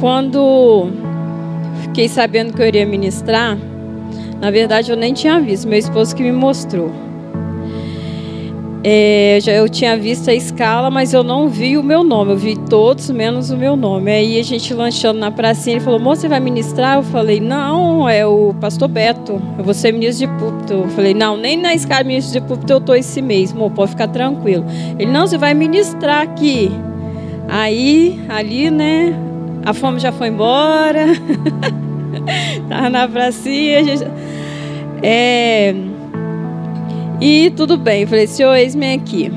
Quando fiquei sabendo que eu iria ministrar, na verdade eu nem tinha visto, meu esposo que me mostrou. É, já eu tinha visto a escala, mas eu não vi o meu nome. Eu vi todos menos o meu nome. Aí a gente lanchando na pracinha, ele falou: Moça, você vai ministrar? Eu falei: Não, é o pastor Beto. Eu vou ser ministro de púlpito. Eu falei: Não, nem na escala ministro de púlpito eu tô esse mês. Mo, pode ficar tranquilo. Ele: Não, você vai ministrar aqui. Aí, ali, né? A fome já foi embora. Tava na pracinha. Gente... É. E tudo bem, falei, senhor, eis-me aqui.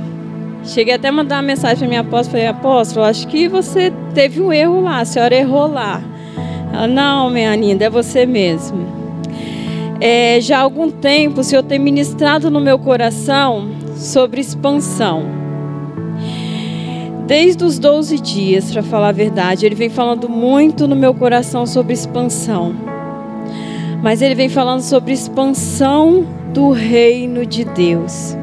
Cheguei até a mandar uma mensagem para minha apóstola, falei, apóstolo, acho que você teve um erro lá, a senhora errou lá. Ela, não, minha linda, é você mesmo. É, já há algum tempo o Senhor tem ministrado no meu coração sobre expansão. Desde os 12 dias, para falar a verdade, Ele vem falando muito no meu coração sobre expansão. Mas Ele vem falando sobre expansão do reino de Deus.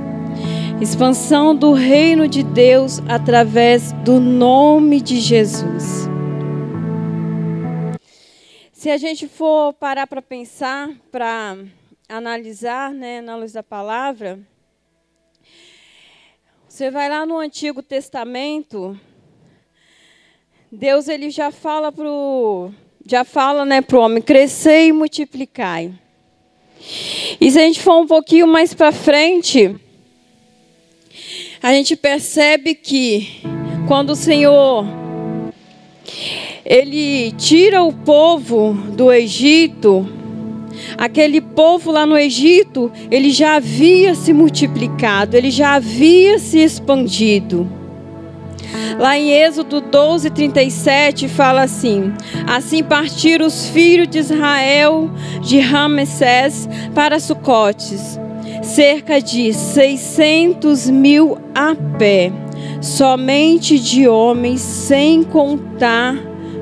Expansão do reino de Deus através do nome de Jesus. Se a gente for parar para pensar, para analisar, né, na luz da palavra, você vai lá no Antigo Testamento, Deus ele já fala pro já fala, né, pro homem crescer e multiplicai. E se a gente for um pouquinho mais para frente, a gente percebe que quando o Senhor ele tira o povo do Egito, aquele povo lá no Egito, ele já havia se multiplicado, ele já havia se expandido. Lá em Êxodo 12, 37 fala assim: Assim partiram os filhos de Israel de Ramsés para Sucotes, cerca de 600 mil a pé, somente de homens, sem contar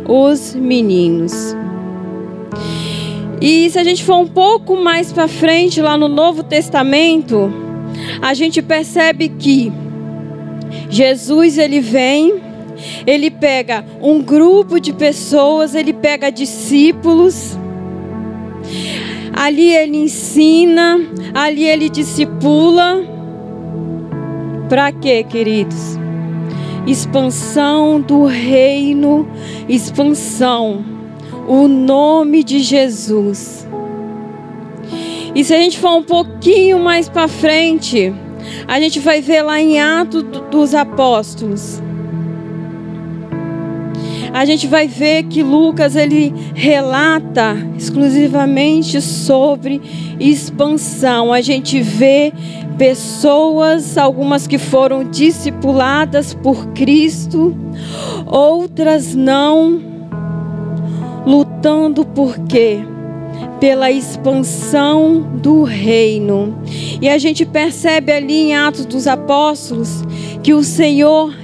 os meninos. E se a gente for um pouco mais para frente, lá no Novo Testamento, a gente percebe que Jesus ele vem, ele pega um grupo de pessoas, ele pega discípulos. Ali ele ensina, ali ele discipula. Para quê, queridos? Expansão do reino, expansão. O nome de Jesus. E se a gente for um pouquinho mais para frente, a gente vai ver lá em Atos dos Apóstolos. A gente vai ver que Lucas ele relata exclusivamente sobre expansão. A gente vê pessoas, algumas que foram discipuladas por Cristo, outras não, lutando por quê? pela expansão do reino. E a gente percebe ali em Atos dos Apóstolos que o Senhor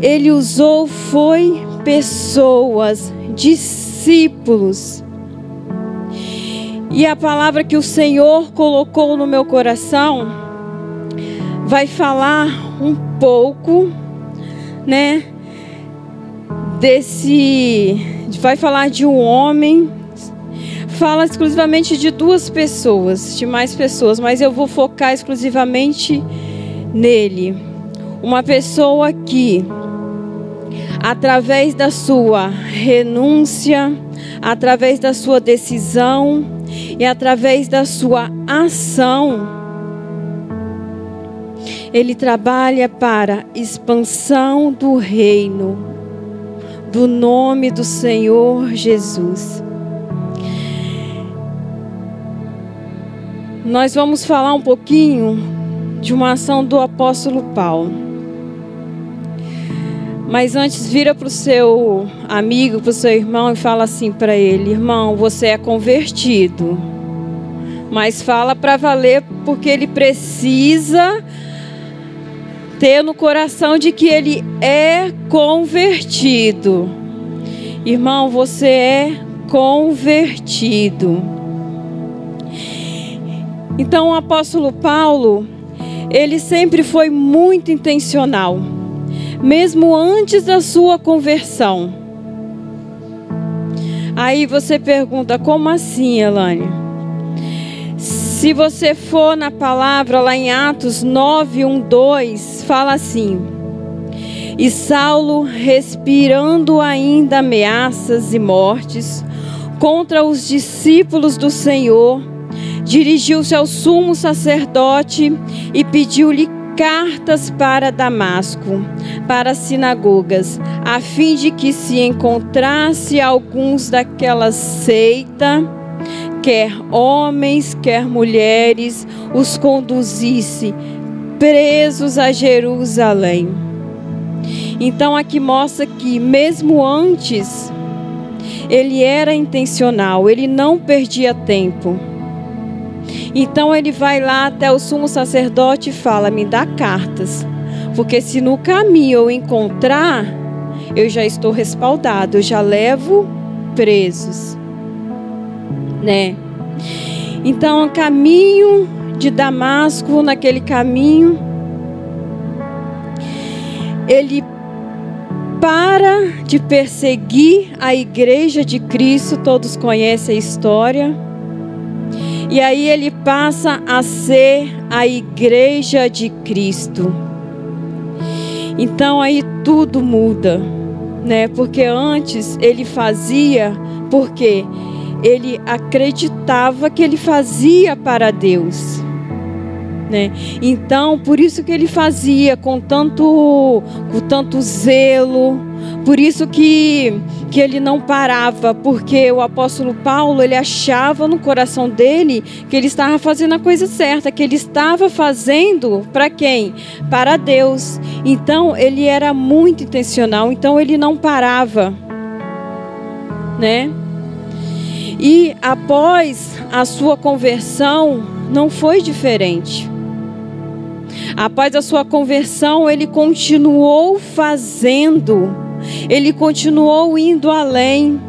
ele usou foi pessoas, discípulos. E a palavra que o Senhor colocou no meu coração vai falar um pouco, né, desse vai falar de um homem fala exclusivamente de duas pessoas, de mais pessoas, mas eu vou focar exclusivamente nele. Uma pessoa que, através da sua renúncia, através da sua decisão e através da sua ação, ele trabalha para expansão do reino, do nome do Senhor Jesus. nós vamos falar um pouquinho de uma ação do apóstolo Paulo. Mas antes, vira para o seu amigo, para o seu irmão e fala assim para ele: irmão, você é convertido. Mas fala para valer, porque ele precisa ter no coração de que ele é convertido. Irmão, você é convertido. Então o apóstolo Paulo, ele sempre foi muito intencional, mesmo antes da sua conversão. Aí você pergunta, como assim, Elane? Se você for na palavra lá em Atos 9, 1, 2, fala assim: E Saulo, respirando ainda ameaças e mortes contra os discípulos do Senhor, dirigiu-se ao sumo sacerdote e pediu-lhe cartas para Damasco, para as sinagogas, a fim de que se encontrasse alguns daquela seita, quer homens, quer mulheres, os conduzisse presos a Jerusalém. Então aqui mostra que mesmo antes ele era intencional, ele não perdia tempo. Então ele vai lá até o sumo sacerdote e fala: Me dá cartas, porque se no caminho eu encontrar, eu já estou respaldado, eu já levo presos, né? Então, caminho de Damasco, naquele caminho, ele para de perseguir a igreja de Cristo, todos conhecem a história e aí ele passa a ser a igreja de Cristo. Então aí tudo muda, né? Porque antes ele fazia porque ele acreditava que ele fazia para Deus. Né? Então, por isso que ele fazia com tanto, com tanto zelo, por isso que, que ele não parava, porque o apóstolo Paulo, ele achava no coração dele que ele estava fazendo a coisa certa, que ele estava fazendo para quem? Para Deus. Então, ele era muito intencional, então ele não parava. Né? E após a sua conversão, não foi diferente. Após a sua conversão, ele continuou fazendo, ele continuou indo além.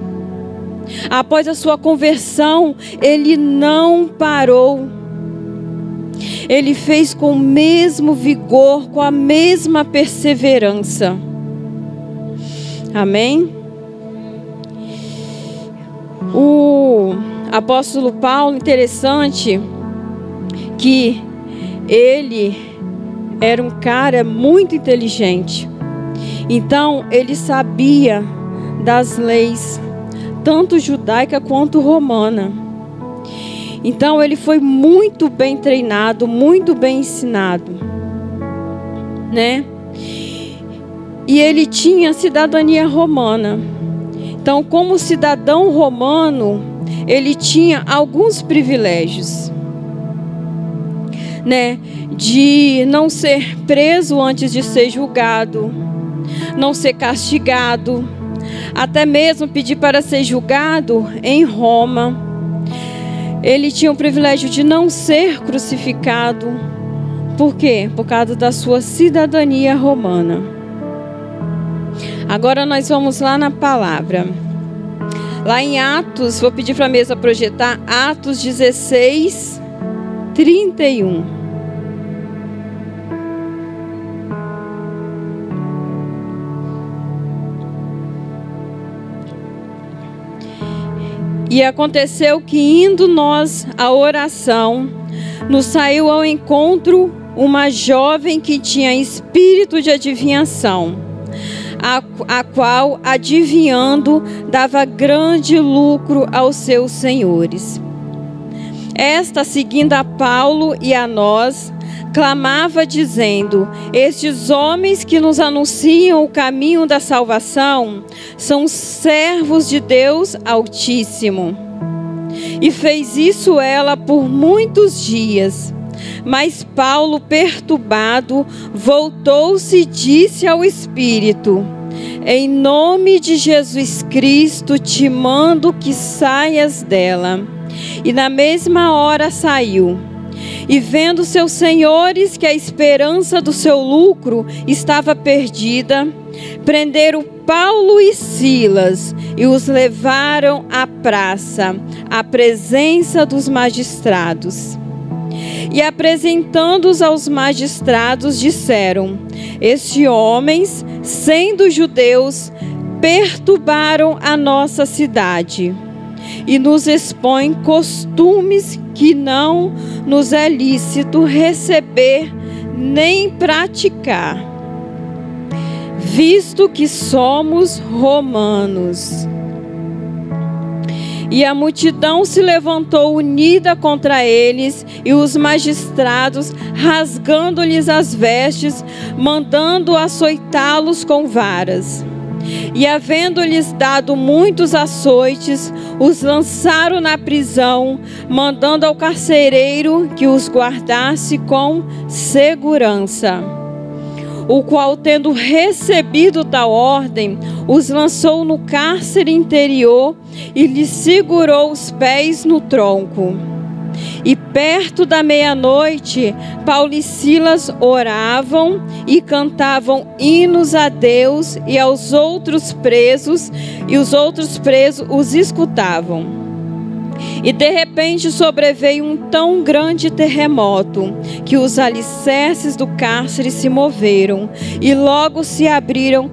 Após a sua conversão, ele não parou. Ele fez com o mesmo vigor, com a mesma perseverança. Amém? O apóstolo Paulo, interessante que ele era um cara muito inteligente. Então, ele sabia das leis, tanto judaica quanto romana. Então, ele foi muito bem treinado, muito bem ensinado, né? E ele tinha cidadania romana. Então, como cidadão romano, ele tinha alguns privilégios né, de não ser preso antes de ser julgado, não ser castigado, até mesmo pedir para ser julgado em Roma. Ele tinha o privilégio de não ser crucificado. Por quê? Por causa da sua cidadania romana. Agora nós vamos lá na palavra. Lá em Atos, vou pedir para a mesa projetar Atos 16, 31. E aconteceu que, indo nós à oração, nos saiu ao encontro uma jovem que tinha espírito de adivinhação, a, a qual, adivinhando, dava grande lucro aos seus senhores. Esta, seguindo a Paulo e a nós, clamava dizendo: Estes homens que nos anunciam o caminho da salvação são servos de Deus Altíssimo. E fez isso ela por muitos dias. Mas Paulo, perturbado, voltou-se e disse ao Espírito: Em nome de Jesus Cristo te mando que saias dela. E na mesma hora saiu. E vendo seus senhores que a esperança do seu lucro estava perdida, prenderam Paulo e Silas e os levaram à praça, à presença dos magistrados. E apresentando-os aos magistrados, disseram: Estes homens, sendo judeus, perturbaram a nossa cidade e nos expõem costumes que não nos é lícito receber nem praticar, visto que somos romanos. E a multidão se levantou unida contra eles, e os magistrados, rasgando-lhes as vestes, mandando açoitá-los com varas. E havendo-lhes dado muitos açoites, os lançaram na prisão, mandando ao carcereiro que os guardasse com segurança o qual, tendo recebido tal ordem, os lançou no cárcere interior e lhes segurou os pés no tronco. E perto da meia-noite, Paulo e Silas oravam e cantavam hinos a Deus e aos outros presos, e os outros presos os escutavam. E de repente sobreveio um tão grande terremoto que os alicerces do cárcere se moveram e logo se abriram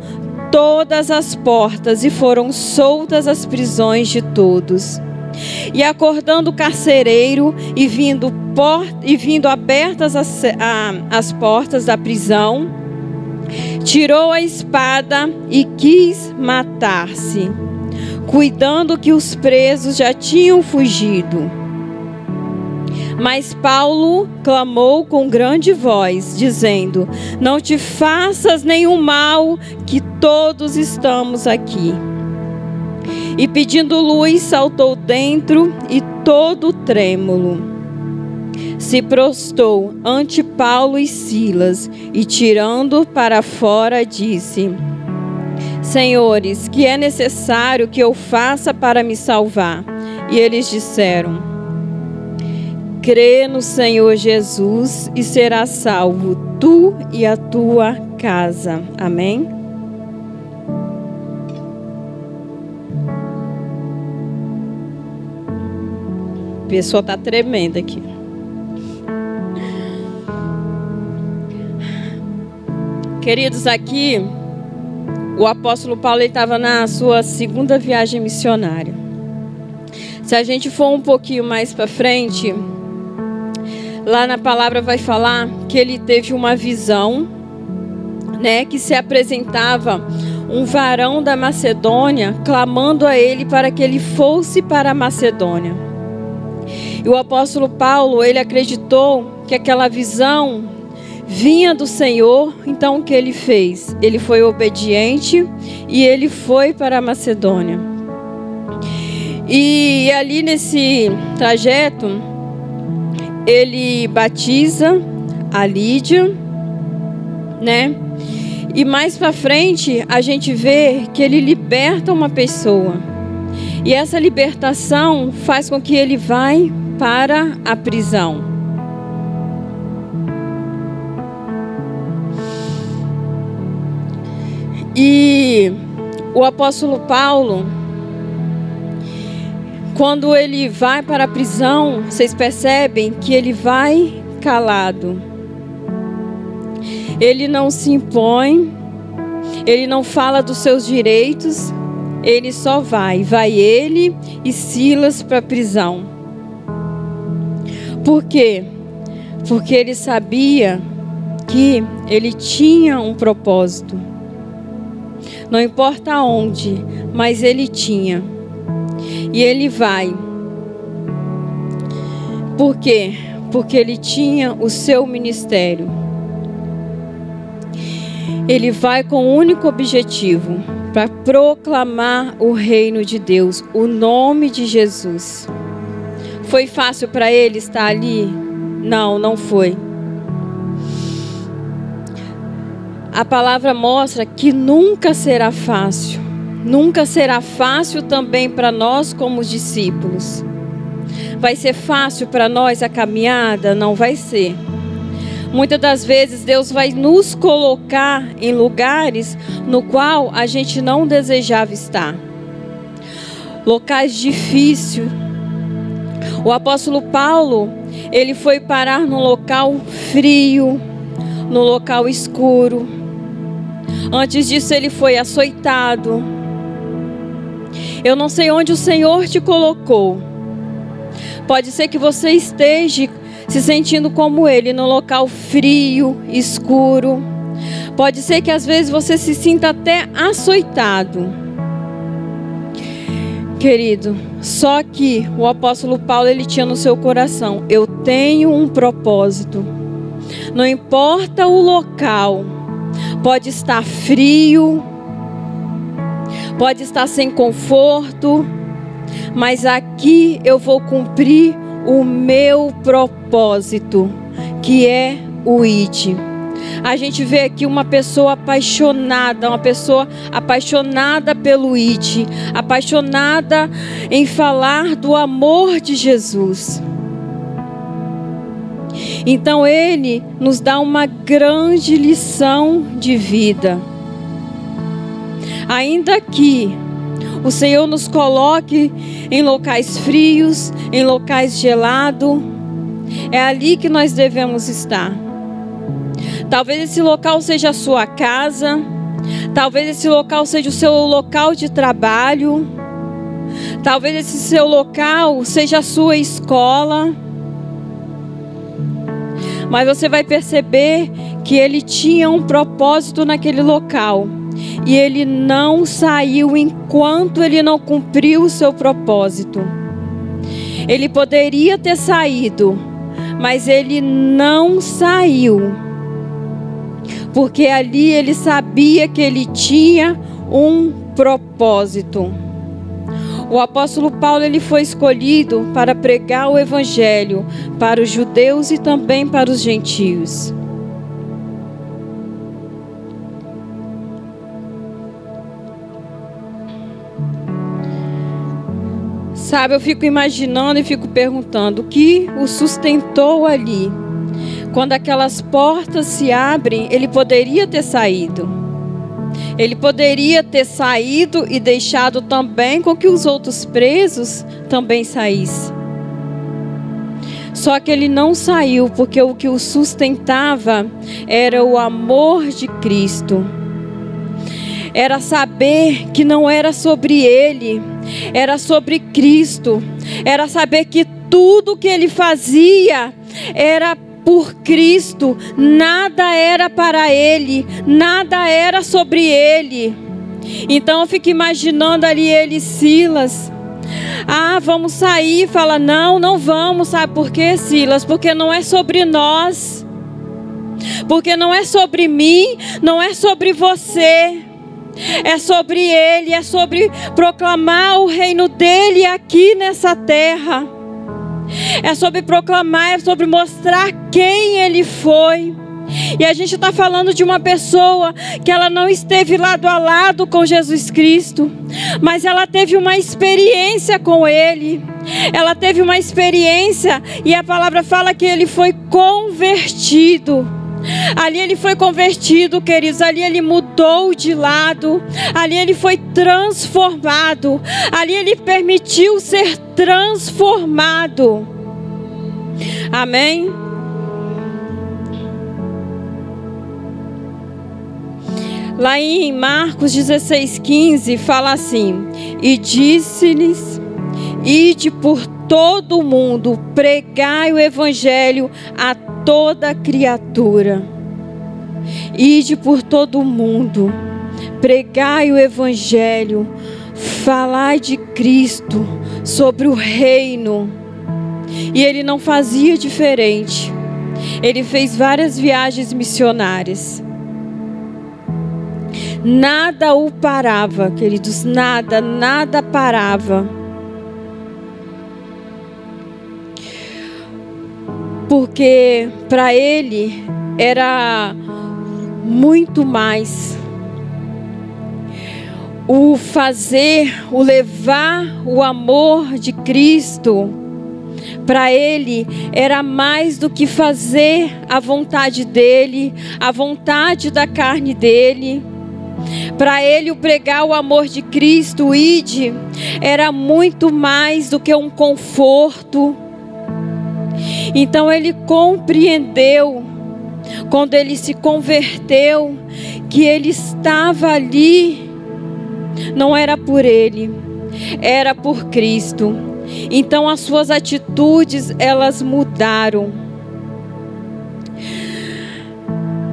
todas as portas e foram soltas as prisões de todos. E acordando o carcereiro e vindo, e vindo abertas as, a, as portas da prisão, tirou a espada e quis matar-se cuidando que os presos já tinham fugido. Mas Paulo clamou com grande voz, dizendo: Não te faças nenhum mal, que todos estamos aqui. E pedindo luz, saltou dentro e todo trêmulo. Se prostou ante Paulo e Silas e, tirando para fora, disse: Senhores, que é necessário que eu faça para me salvar? E eles disseram: Crê no Senhor Jesus e serás salvo, tu e a tua casa. Amém? A pessoa está tremenda aqui. Queridos, aqui o apóstolo Paulo estava na sua segunda viagem missionária. Se a gente for um pouquinho mais para frente, lá na palavra vai falar que ele teve uma visão, né, que se apresentava um varão da Macedônia clamando a ele para que ele fosse para a Macedônia. E o apóstolo Paulo, ele acreditou que aquela visão vinha do Senhor, então o que ele fez? Ele foi obediente e ele foi para a Macedônia. E ali nesse trajeto, ele batiza a Lídia, né? E mais para frente, a gente vê que ele liberta uma pessoa. E essa libertação faz com que ele vai para a prisão. E o apóstolo Paulo, quando ele vai para a prisão, vocês percebem que ele vai calado. Ele não se impõe, ele não fala dos seus direitos, ele só vai. Vai ele e Silas para a prisão. Por quê? Porque ele sabia que ele tinha um propósito não importa onde, mas ele tinha. E ele vai. Por quê? Porque ele tinha o seu ministério. Ele vai com o um único objetivo para proclamar o reino de Deus, o nome de Jesus. Foi fácil para ele estar ali? Não, não foi. A palavra mostra que nunca será fácil. Nunca será fácil também para nós como discípulos. Vai ser fácil para nós a caminhada? Não vai ser. Muitas das vezes Deus vai nos colocar em lugares no qual a gente não desejava estar. Locais difíceis. O apóstolo Paulo, ele foi parar num local frio, no local escuro Antes disso, ele foi açoitado, Eu não sei onde o Senhor te colocou. Pode ser que você esteja se sentindo como ele, no local frio, escuro. Pode ser que às vezes você se sinta até açoitado. Querido, só que o apóstolo Paulo ele tinha no seu coração: eu tenho um propósito. Não importa o local, pode estar frio, pode estar sem conforto, mas aqui eu vou cumprir o meu propósito, que é o ID. A gente vê aqui uma pessoa apaixonada, uma pessoa apaixonada pelo ID, apaixonada em falar do amor de Jesus. Então ele nos dá uma grande lição de vida. Ainda que o Senhor nos coloque em locais frios, em locais gelados. É ali que nós devemos estar. Talvez esse local seja a sua casa, talvez esse local seja o seu local de trabalho, talvez esse seu local seja a sua escola. Mas você vai perceber que ele tinha um propósito naquele local e ele não saiu enquanto ele não cumpriu o seu propósito. Ele poderia ter saído, mas ele não saiu. Porque ali ele sabia que ele tinha um propósito. O apóstolo Paulo ele foi escolhido para pregar o evangelho para os judeus e também para os gentios. Sabe, eu fico imaginando e fico perguntando o que o sustentou ali. Quando aquelas portas se abrem, ele poderia ter saído. Ele poderia ter saído e deixado também com que os outros presos também saíssem. Só que ele não saiu porque o que o sustentava era o amor de Cristo. Era saber que não era sobre ele, era sobre Cristo, era saber que tudo que ele fazia era por Cristo, nada era para ele, nada era sobre ele. Então eu fico imaginando ali ele e Silas. Ah, vamos sair. Fala, não, não vamos. Sabe por quê, Silas? Porque não é sobre nós. Porque não é sobre mim, não é sobre você é sobre Ele, é sobre proclamar o reino dele aqui nessa terra. É sobre proclamar, é sobre mostrar quem Ele foi. E a gente está falando de uma pessoa que ela não esteve lado a lado com Jesus Cristo, mas ela teve uma experiência com Ele. Ela teve uma experiência e a palavra fala que ele foi convertido. Ali ele foi convertido, queridos. Ali ele mudou de lado. Ali ele foi transformado. Ali ele permitiu ser transformado. Amém? Lá em Marcos 16, 15, fala assim: E disse-lhes: Ide por todo o mundo, pregai o evangelho a toda criatura. Ide por todo o mundo, pregai o Evangelho, falai de Cristo, sobre o reino. E ele não fazia diferente. Ele fez várias viagens missionárias. Nada o parava, queridos, nada, nada parava. Porque para ele era muito mais o fazer, o levar o amor de Cristo. Para ele era mais do que fazer a vontade dele, a vontade da carne dele. Para ele, o pregar o amor de Cristo, o ide, era muito mais do que um conforto, então ele compreendeu, quando ele se converteu, que ele estava ali, não era por ele, era por Cristo. Então as suas atitudes, elas mudaram.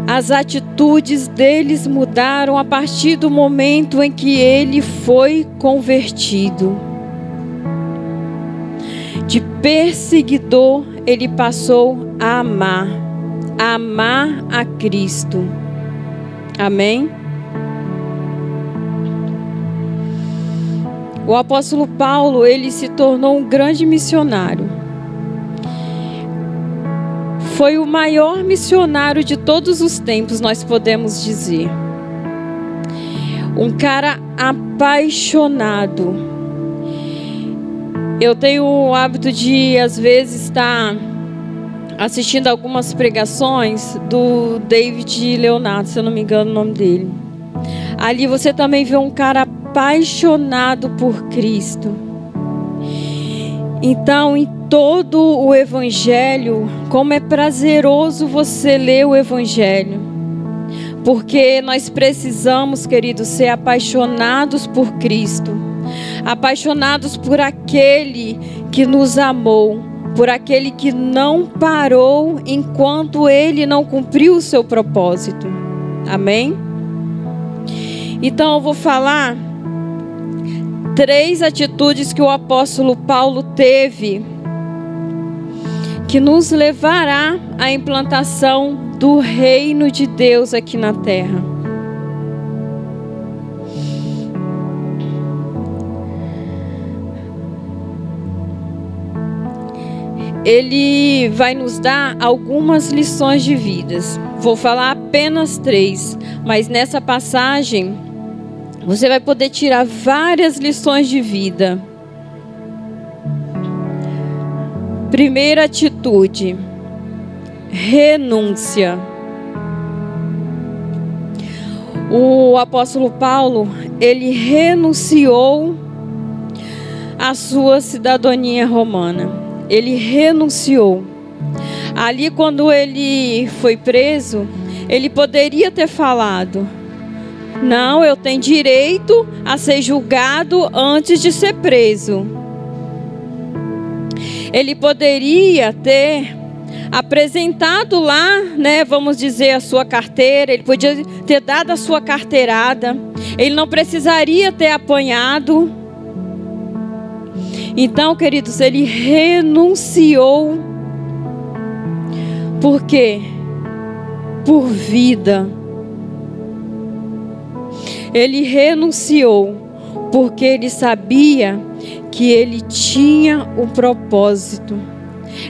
As atitudes deles mudaram a partir do momento em que ele foi convertido. De perseguidor, ele passou a amar, a amar a Cristo. Amém? O apóstolo Paulo, ele se tornou um grande missionário. Foi o maior missionário de todos os tempos, nós podemos dizer. Um cara apaixonado. Eu tenho o hábito de, às vezes, estar assistindo algumas pregações do David Leonardo, se eu não me engano o nome dele. Ali você também vê um cara apaixonado por Cristo. Então, em todo o Evangelho, como é prazeroso você ler o Evangelho. Porque nós precisamos, queridos, ser apaixonados por Cristo, apaixonados por aquele que nos amou, por aquele que não parou enquanto ele não cumpriu o seu propósito. Amém? Então eu vou falar três atitudes que o apóstolo Paulo teve que nos levará à implantação do reino de Deus aqui na terra. Ele vai nos dar algumas lições de vidas. Vou falar apenas três, mas nessa passagem você vai poder tirar várias lições de vida. Primeira atitude: renúncia. O apóstolo Paulo, ele renunciou à sua cidadania romana. Ele renunciou. Ali, quando ele foi preso, ele poderia ter falado: Não, eu tenho direito a ser julgado antes de ser preso ele poderia ter apresentado lá, né, vamos dizer, a sua carteira, ele podia ter dado a sua carteirada, ele não precisaria ter apanhado. Então, queridos, ele renunciou. Por quê? Por vida. Ele renunciou porque ele sabia que ele tinha um propósito.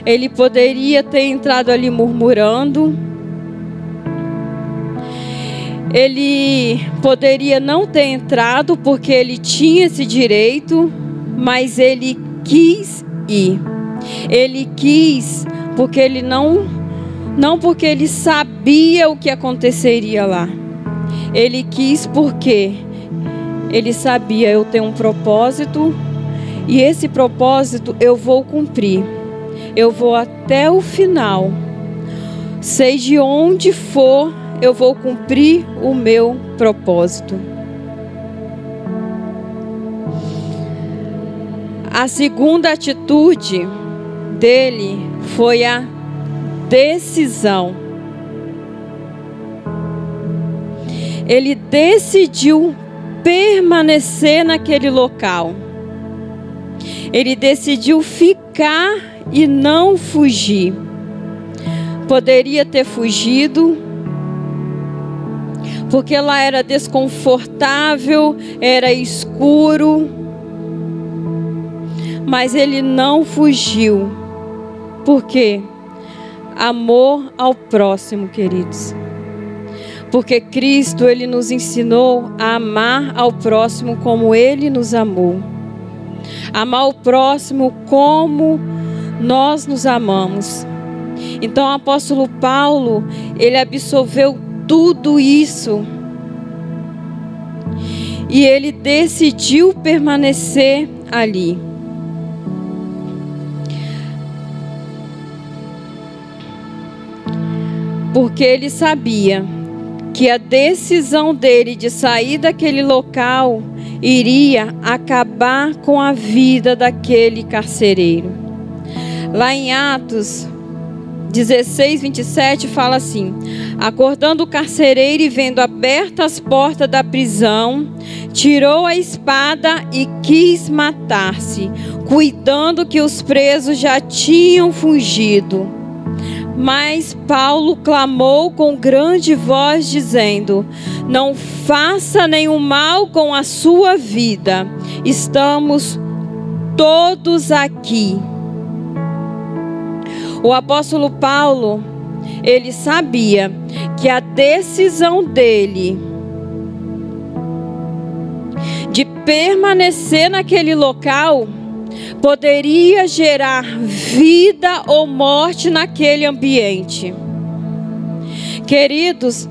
Ele poderia ter entrado ali murmurando. Ele poderia não ter entrado porque ele tinha esse direito, mas ele quis ir. Ele quis porque ele não não porque ele sabia o que aconteceria lá. Ele quis porque ele sabia eu tenho um propósito e esse propósito eu vou cumprir. Eu vou até o final. De onde for, eu vou cumprir o meu propósito. A segunda atitude dele foi a decisão. Ele decidiu permanecer naquele local. Ele decidiu ficar e não fugir. Poderia ter fugido, porque lá era desconfortável, era escuro, mas ele não fugiu. Por quê? Amor ao próximo, queridos. Porque Cristo, ele nos ensinou a amar ao próximo como ele nos amou amar o próximo como nós nos amamos. Então o apóstolo Paulo, ele absorveu tudo isso. E ele decidiu permanecer ali. Porque ele sabia que a decisão dele de sair daquele local iria acabar com a vida daquele carcereiro. Lá em Atos 16, 27 fala assim: Acordando o carcereiro e vendo abertas as portas da prisão, tirou a espada e quis matar-se, cuidando que os presos já tinham fugido. Mas Paulo clamou com grande voz, dizendo: Não faça nenhum mal com a sua vida, estamos todos aqui. O apóstolo Paulo, ele sabia que a decisão dele de permanecer naquele local poderia gerar vida ou morte naquele ambiente. Queridos,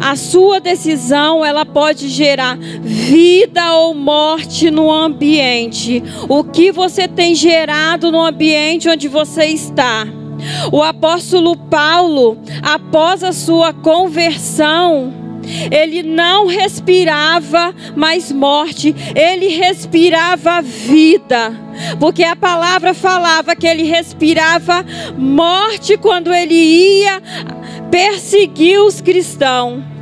a sua decisão ela pode gerar vida ou morte no ambiente. O que você tem gerado no ambiente onde você está? O apóstolo Paulo, após a sua conversão, ele não respirava mais morte, ele respirava vida. Porque a palavra falava que ele respirava morte quando ele ia perseguir os cristãos.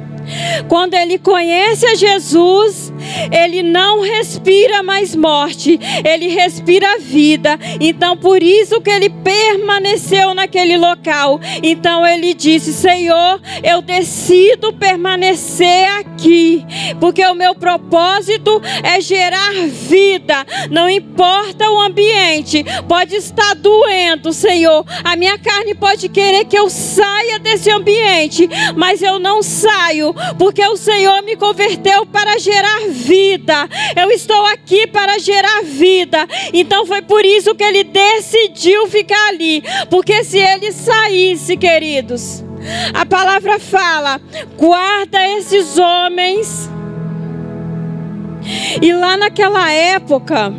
Quando ele conhece a Jesus, ele não respira mais morte, ele respira vida. Então, por isso que ele permaneceu naquele local. Então, ele disse: Senhor, eu decido permanecer aqui, porque o meu propósito é gerar vida. Não importa o ambiente, pode estar doendo, Senhor. A minha carne pode querer que eu saia desse ambiente, mas eu não saio, porque o Senhor me converteu para gerar vida. Eu estou aqui para gerar vida. Então foi por isso que ele decidiu ficar ali, porque se ele saísse, queridos, a palavra fala: guarda esses homens. E lá naquela época,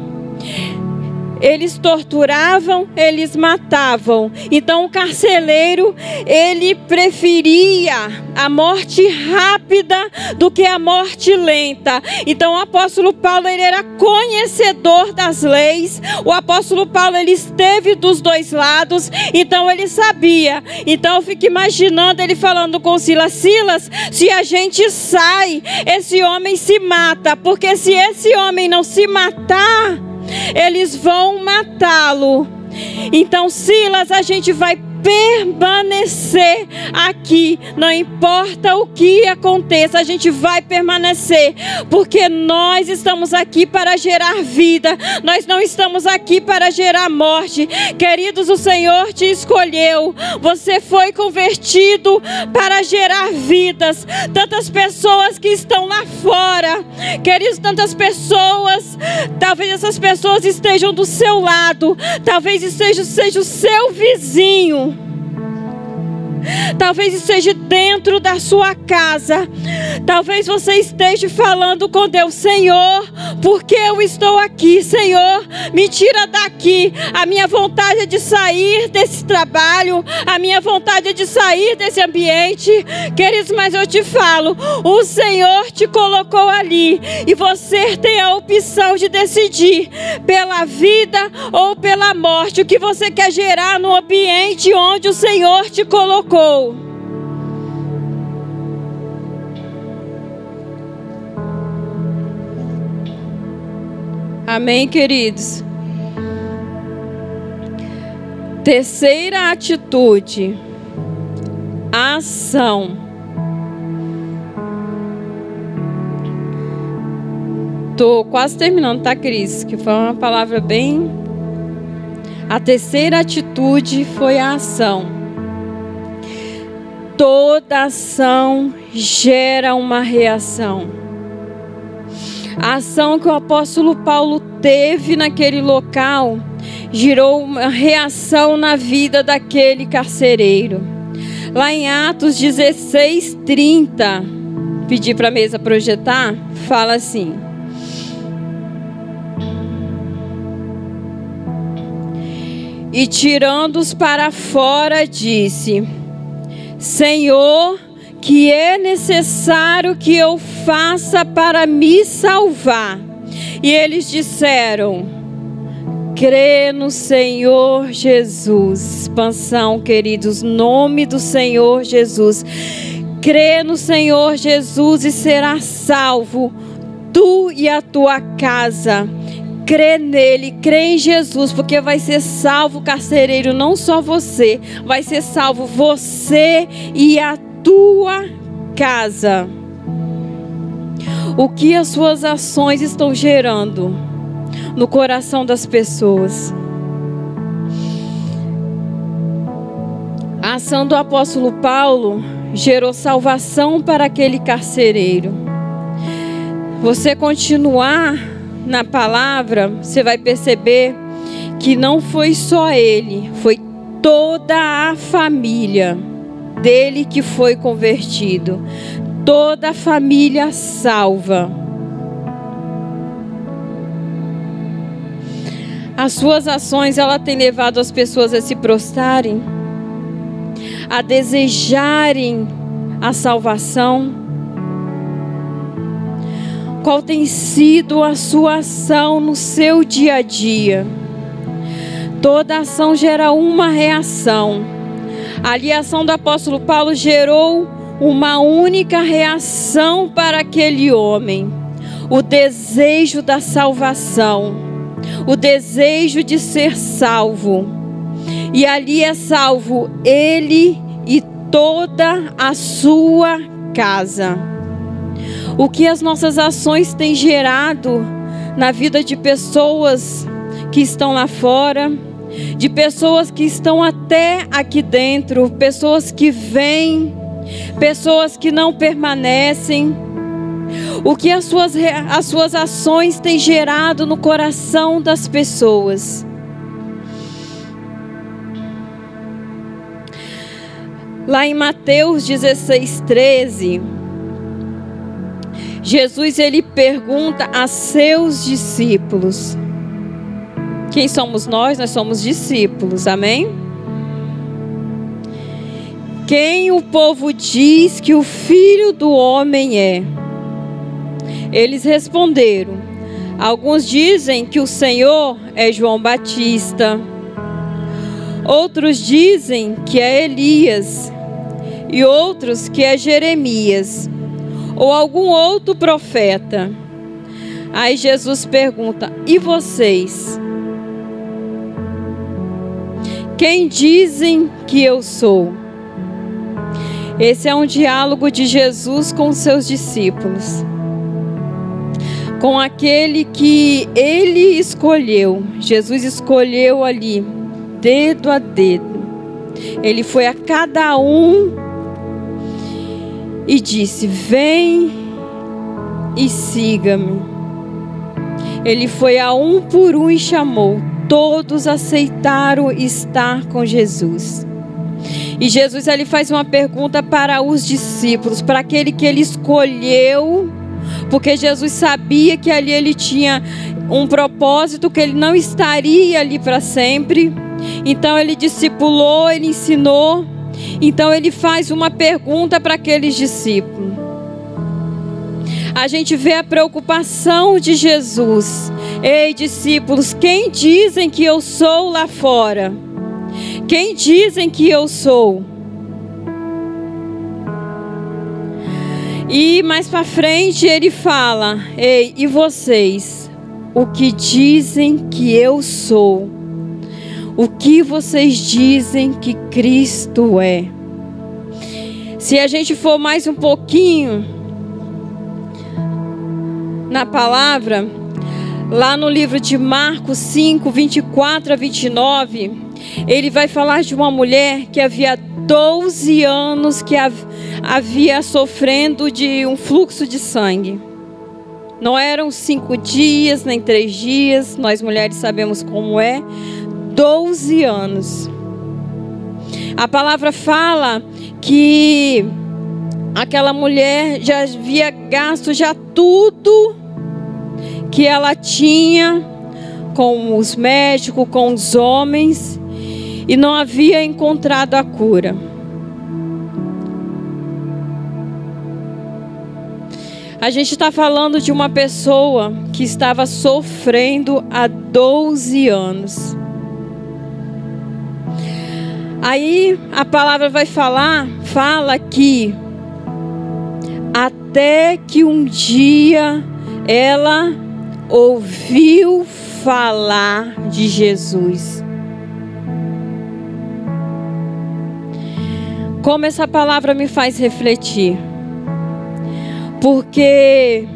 eles torturavam, eles matavam. Então o carceleiro, ele preferia a morte rápida do que a morte lenta. Então o apóstolo Paulo, ele era conhecedor das leis. O apóstolo Paulo, ele esteve dos dois lados, então ele sabia. Então eu fico imaginando ele falando com Silas: Silas, se a gente sai, esse homem se mata, porque se esse homem não se matar, eles vão matá-lo. Então, Silas, a gente vai permanecer aqui, não importa o que aconteça, a gente vai permanecer, porque nós estamos aqui para gerar vida, nós não estamos aqui para gerar morte. Queridos, o Senhor te escolheu, você foi convertido para gerar vidas. Tantas pessoas que estão lá fora, queridos, tantas pessoas, talvez essas pessoas estejam do seu lado, talvez seja, seja o seu vizinho. Talvez esteja dentro da sua casa. Talvez você esteja falando com Deus, Senhor, porque eu estou aqui, Senhor, me tira daqui. A minha vontade é de sair desse trabalho, a minha vontade é de sair desse ambiente. Queridos, mas eu te falo, o Senhor te colocou ali e você tem a opção de decidir pela vida ou pela morte, o que você quer gerar no ambiente onde o Senhor te colocou Amém, queridos? Terceira atitude: ação. Tô quase terminando, tá, Cris? Que foi uma palavra bem. A terceira atitude foi a ação toda ação gera uma reação. A ação que o apóstolo Paulo teve naquele local gerou uma reação na vida daquele carcereiro. Lá em Atos 16, 30, pedi para a mesa projetar, fala assim. E tirando-os para fora, disse: Senhor, que é necessário que eu faça para me salvar? E eles disseram: crê no Senhor Jesus. Expansão, queridos, nome do Senhor Jesus. Crê no Senhor Jesus e será salvo, tu e a tua casa. Crê nele, crê em Jesus, porque vai ser salvo carcereiro, não só você, vai ser salvo você e a tua casa. O que as suas ações estão gerando no coração das pessoas? A ação do apóstolo Paulo gerou salvação para aquele carcereiro. Você continuar na palavra, você vai perceber que não foi só ele, foi toda a família dele que foi convertido. Toda a família salva. As suas ações, ela tem levado as pessoas a se prostrarem a desejarem a salvação? Qual tem sido a sua ação no seu dia a dia? Toda ação gera uma reação. Ali a ação do apóstolo Paulo gerou uma única reação para aquele homem: o desejo da salvação, o desejo de ser salvo. E ali é salvo ele e toda a sua casa. O que as nossas ações têm gerado na vida de pessoas que estão lá fora, de pessoas que estão até aqui dentro, pessoas que vêm, pessoas que não permanecem. O que as suas, as suas ações têm gerado no coração das pessoas. Lá em Mateus 16, 13, Jesus ele pergunta a seus discípulos: Quem somos nós? Nós somos discípulos, amém? Quem o povo diz que o filho do homem é? Eles responderam: Alguns dizem que o Senhor é João Batista. Outros dizem que é Elias e outros que é Jeremias ou algum outro profeta. Aí Jesus pergunta: E vocês? Quem dizem que eu sou? Esse é um diálogo de Jesus com seus discípulos. Com aquele que ele escolheu. Jesus escolheu ali, dedo a dedo. Ele foi a cada um e disse: Vem e siga-me. Ele foi a um por um e chamou. Todos aceitaram estar com Jesus. E Jesus ele faz uma pergunta para os discípulos, para aquele que ele escolheu, porque Jesus sabia que ali ele tinha um propósito, que ele não estaria ali para sempre. Então ele discipulou, ele ensinou, então ele faz uma pergunta para aqueles discípulos. A gente vê a preocupação de Jesus. Ei, discípulos, quem dizem que eu sou lá fora? Quem dizem que eu sou? E mais para frente ele fala: Ei, e vocês? O que dizem que eu sou? O que vocês dizem que Cristo é. Se a gente for mais um pouquinho na palavra, lá no livro de Marcos 5, 24 a 29, ele vai falar de uma mulher que havia 12 anos que havia sofrendo de um fluxo de sangue. Não eram cinco dias, nem três dias, nós mulheres sabemos como é. 12 anos. A palavra fala que aquela mulher já havia gasto já tudo que ela tinha com os médicos, com os homens, e não havia encontrado a cura. A gente está falando de uma pessoa que estava sofrendo há 12 anos. Aí a palavra vai falar, fala que até que um dia ela ouviu falar de Jesus. Como essa palavra me faz refletir porque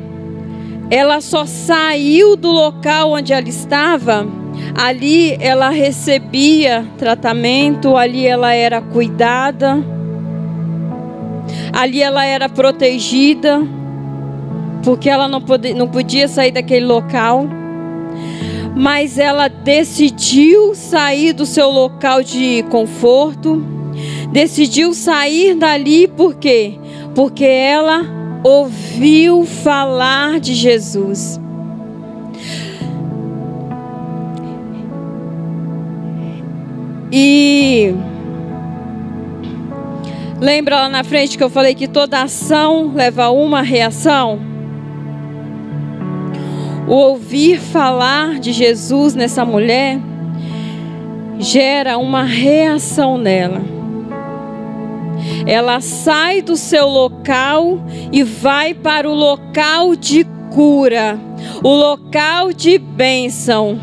ela só saiu do local onde ela estava, ali ela recebia tratamento, ali ela era cuidada, ali ela era protegida, porque ela não podia, não podia sair daquele local. Mas ela decidiu sair do seu local de conforto, decidiu sair dali, por quê? Porque ela ouviu falar de Jesus. E lembra lá na frente que eu falei que toda ação leva uma reação? O ouvir falar de Jesus nessa mulher gera uma reação nela ela sai do seu local e vai para o local de cura, o local de bênção.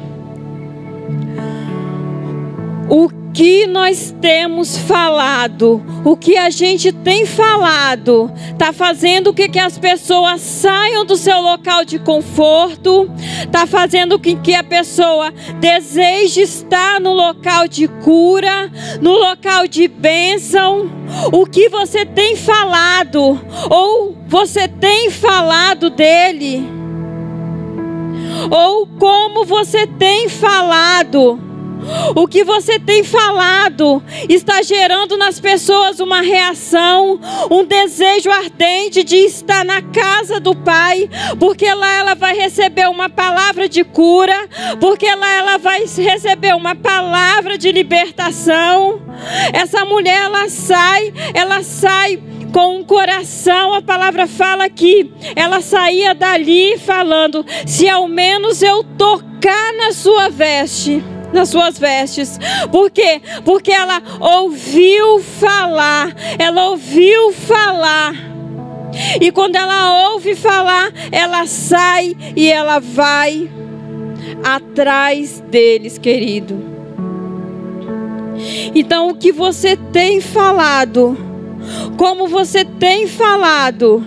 O que nós temos falado, o que a gente tem falado, está fazendo com que as pessoas saiam do seu local de conforto, está fazendo com que a pessoa deseje estar no local de cura, no local de bênção. O que você tem falado, ou você tem falado dele, ou como você tem falado o que você tem falado está gerando nas pessoas uma reação, um desejo ardente de estar na casa do Pai, porque lá ela vai receber uma palavra de cura, porque lá ela vai receber uma palavra de libertação. Essa mulher ela sai, ela sai com um coração, a palavra fala que ela saía dali falando: se ao menos eu tocar na sua veste nas suas vestes. Por quê? Porque ela ouviu falar, ela ouviu falar. E quando ela ouve falar, ela sai e ela vai atrás deles, querido. Então, o que você tem falado, como você tem falado,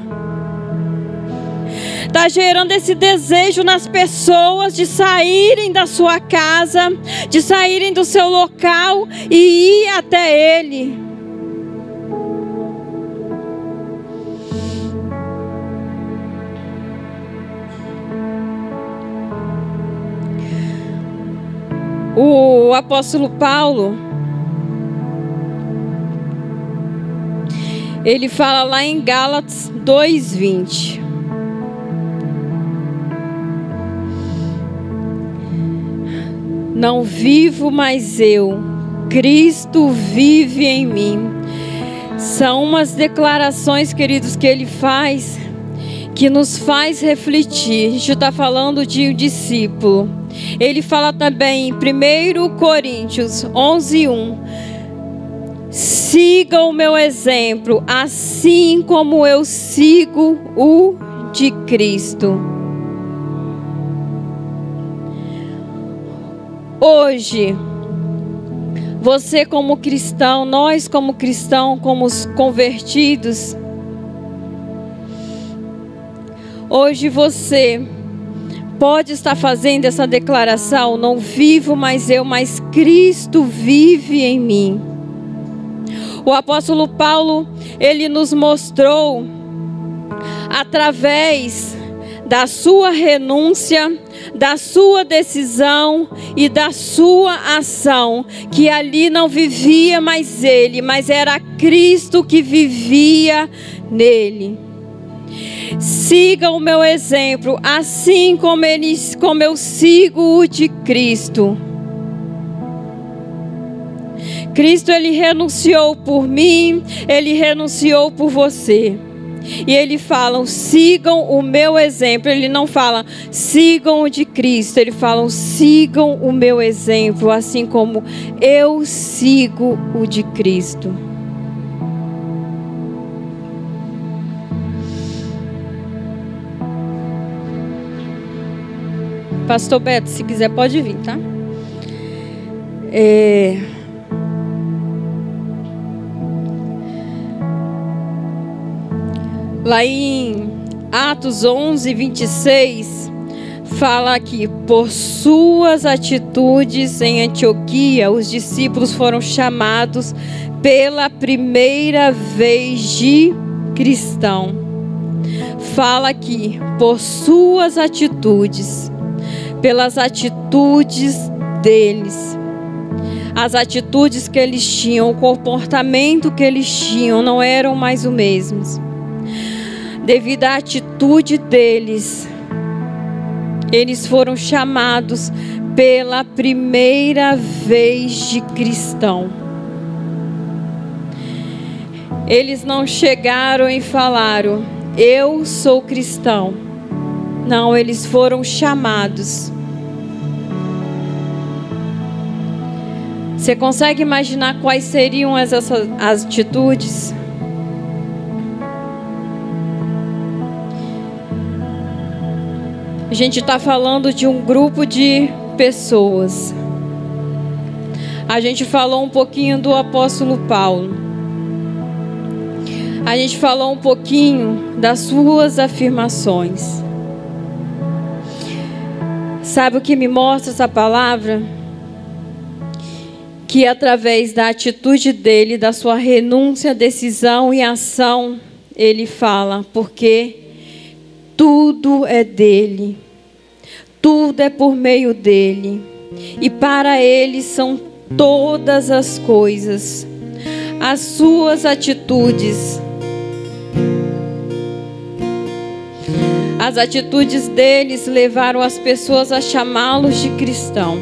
está gerando esse desejo nas pessoas de saírem da sua casa, de saírem do seu local e ir até Ele. O apóstolo Paulo, ele fala lá em Gálatas 2:20. Não vivo mais eu, Cristo vive em mim. São umas declarações, queridos, que ele faz que nos faz refletir. A gente está falando de um discípulo. Ele fala também em 1 Coríntios 11, 1. Siga o meu exemplo, assim como eu sigo o de Cristo. Hoje, você como cristão, nós como cristão, como os convertidos, hoje você pode estar fazendo essa declaração: não vivo mais eu, mas Cristo vive em mim. O apóstolo Paulo, ele nos mostrou através da sua renúncia, da sua decisão e da sua ação, que ali não vivia mais ele, mas era Cristo que vivia nele. Siga o meu exemplo, assim como, ele, como eu sigo o de Cristo. Cristo ele renunciou por mim, ele renunciou por você. E ele fala: sigam o meu exemplo. Ele não fala, sigam o de Cristo. Ele fala, sigam o meu exemplo, assim como eu sigo o de Cristo. Pastor Beto, se quiser, pode vir, tá? É... Lá em Atos 11, 26, fala que por suas atitudes em Antioquia, os discípulos foram chamados pela primeira vez de cristão. Fala aqui, por suas atitudes, pelas atitudes deles. As atitudes que eles tinham, o comportamento que eles tinham, não eram mais o mesmos devido à atitude deles, eles foram chamados pela primeira vez de cristão. Eles não chegaram e falaram: Eu sou cristão. Não, eles foram chamados. Você consegue imaginar quais seriam essas atitudes? Gente está falando de um grupo de pessoas. A gente falou um pouquinho do apóstolo Paulo. A gente falou um pouquinho das suas afirmações. Sabe o que me mostra essa palavra? Que através da atitude dele, da sua renúncia, decisão e ação, ele fala, porque tudo é dele, tudo é por meio dele, e para ele são todas as coisas. As suas atitudes, as atitudes deles levaram as pessoas a chamá-los de cristão.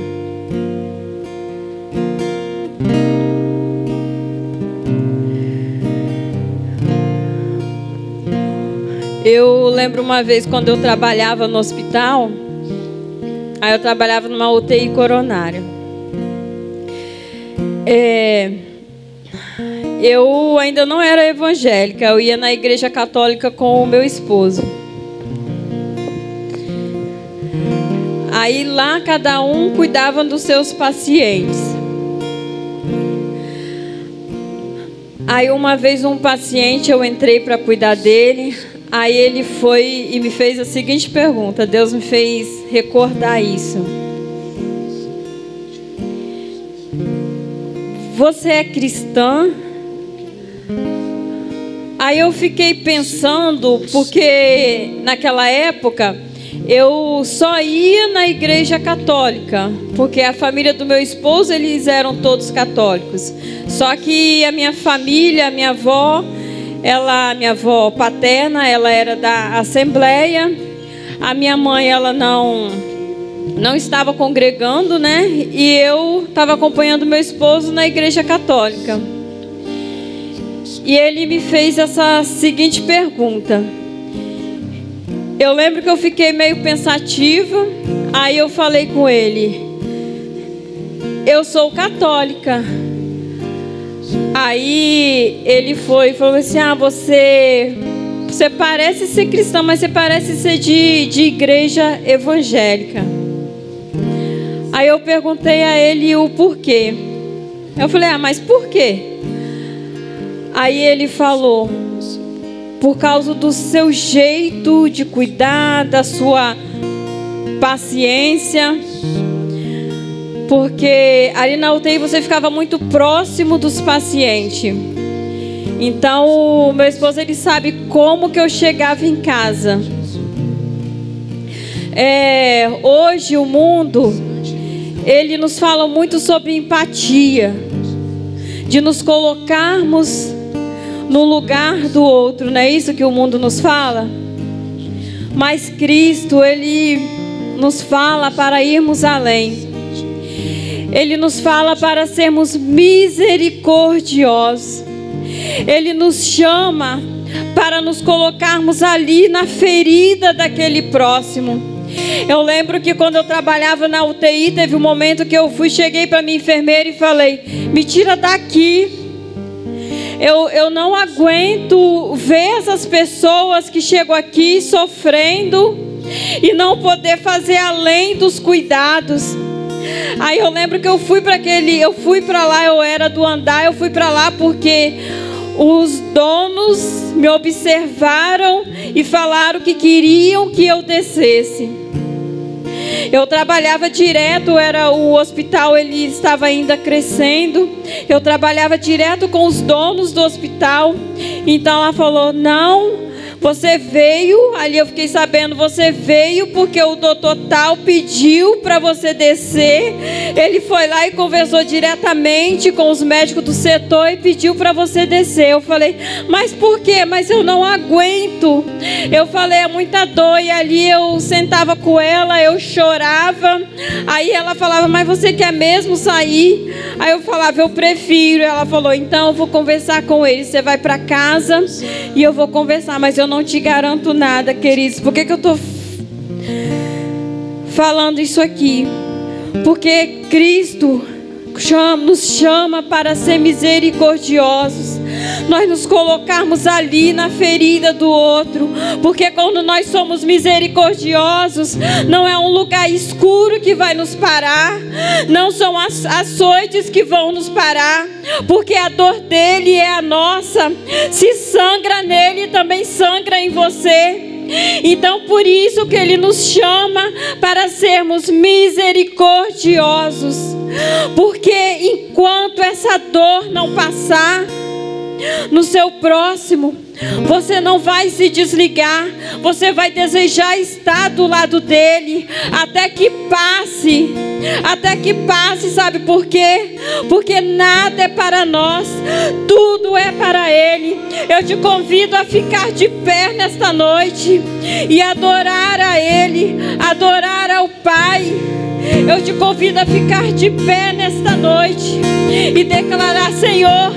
Eu lembro uma vez quando eu trabalhava no hospital, aí eu trabalhava numa UTI coronária. É, eu ainda não era evangélica, eu ia na igreja católica com o meu esposo. Aí lá cada um cuidava dos seus pacientes. Aí uma vez um paciente eu entrei para cuidar dele. Aí ele foi e me fez a seguinte pergunta. Deus me fez recordar isso. Você é cristã? Aí eu fiquei pensando, porque naquela época eu só ia na igreja católica, porque a família do meu esposo eles eram todos católicos. Só que a minha família, a minha avó, ela, minha avó paterna, ela era da Assembleia. A minha mãe, ela não não estava congregando, né? E eu estava acompanhando meu esposo na igreja católica. E ele me fez essa seguinte pergunta. Eu lembro que eu fiquei meio pensativa, aí eu falei com ele: Eu sou católica. Aí ele foi e falou assim: Ah, você, você parece ser cristão, mas você parece ser de, de igreja evangélica. Aí eu perguntei a ele o porquê. Eu falei: Ah, mas por quê? Aí ele falou: Por causa do seu jeito de cuidar, da sua paciência porque ali na UTI você ficava muito próximo dos pacientes. Então, meu esposo ele sabe como que eu chegava em casa. É, hoje o mundo ele nos fala muito sobre empatia, de nos colocarmos no lugar do outro, não é isso que o mundo nos fala? Mas Cristo ele nos fala para irmos além. Ele nos fala para sermos misericordiosos. Ele nos chama para nos colocarmos ali na ferida daquele próximo. Eu lembro que quando eu trabalhava na UTI, teve um momento que eu fui, cheguei para minha enfermeira e falei: me tira daqui. Eu, eu não aguento ver essas pessoas que chegam aqui sofrendo e não poder fazer além dos cuidados. Aí eu lembro que eu fui para aquele, eu fui para lá, eu era do andar, eu fui para lá porque os donos me observaram e falaram que queriam que eu descesse. Eu trabalhava direto, era o hospital, ele estava ainda crescendo. Eu trabalhava direto com os donos do hospital. Então ela falou: "Não, você veio, ali eu fiquei sabendo, você veio porque o doutor tal pediu para você descer. Ele foi lá e conversou diretamente com os médicos do setor e pediu para você descer. Eu falei, mas por quê? Mas eu não aguento. Eu falei, é muita dor. E ali eu sentava com ela, eu chorava. Aí ela falava, mas você quer mesmo sair? Aí eu falava, eu prefiro. Ela falou, então eu vou conversar com ele. Você vai para casa e eu vou conversar, mas eu não te garanto nada, queridos. Por que, que eu estou falando isso aqui? Porque Cristo chama, nos chama para ser misericordiosos. Nós nos colocarmos ali na ferida do outro, porque quando nós somos misericordiosos, não é um lugar escuro que vai nos parar, não são as açoites que vão nos parar, porque a dor dele é a nossa. Se sangra nele, também sangra em você. Então, por isso que ele nos chama para sermos misericordiosos. Porque enquanto essa dor não passar no seu próximo, você não vai se desligar, você vai desejar estar do lado dele até que passe. Até que passe, sabe por quê? Porque nada é para nós, tudo é para ele. Eu te convido a ficar de pé nesta noite e adorar a ele, adorar ao Pai. Eu te convido a ficar de pé nesta noite e declarar: Senhor,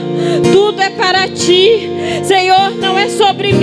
tudo é para ti. Senhor, não é sobre mim.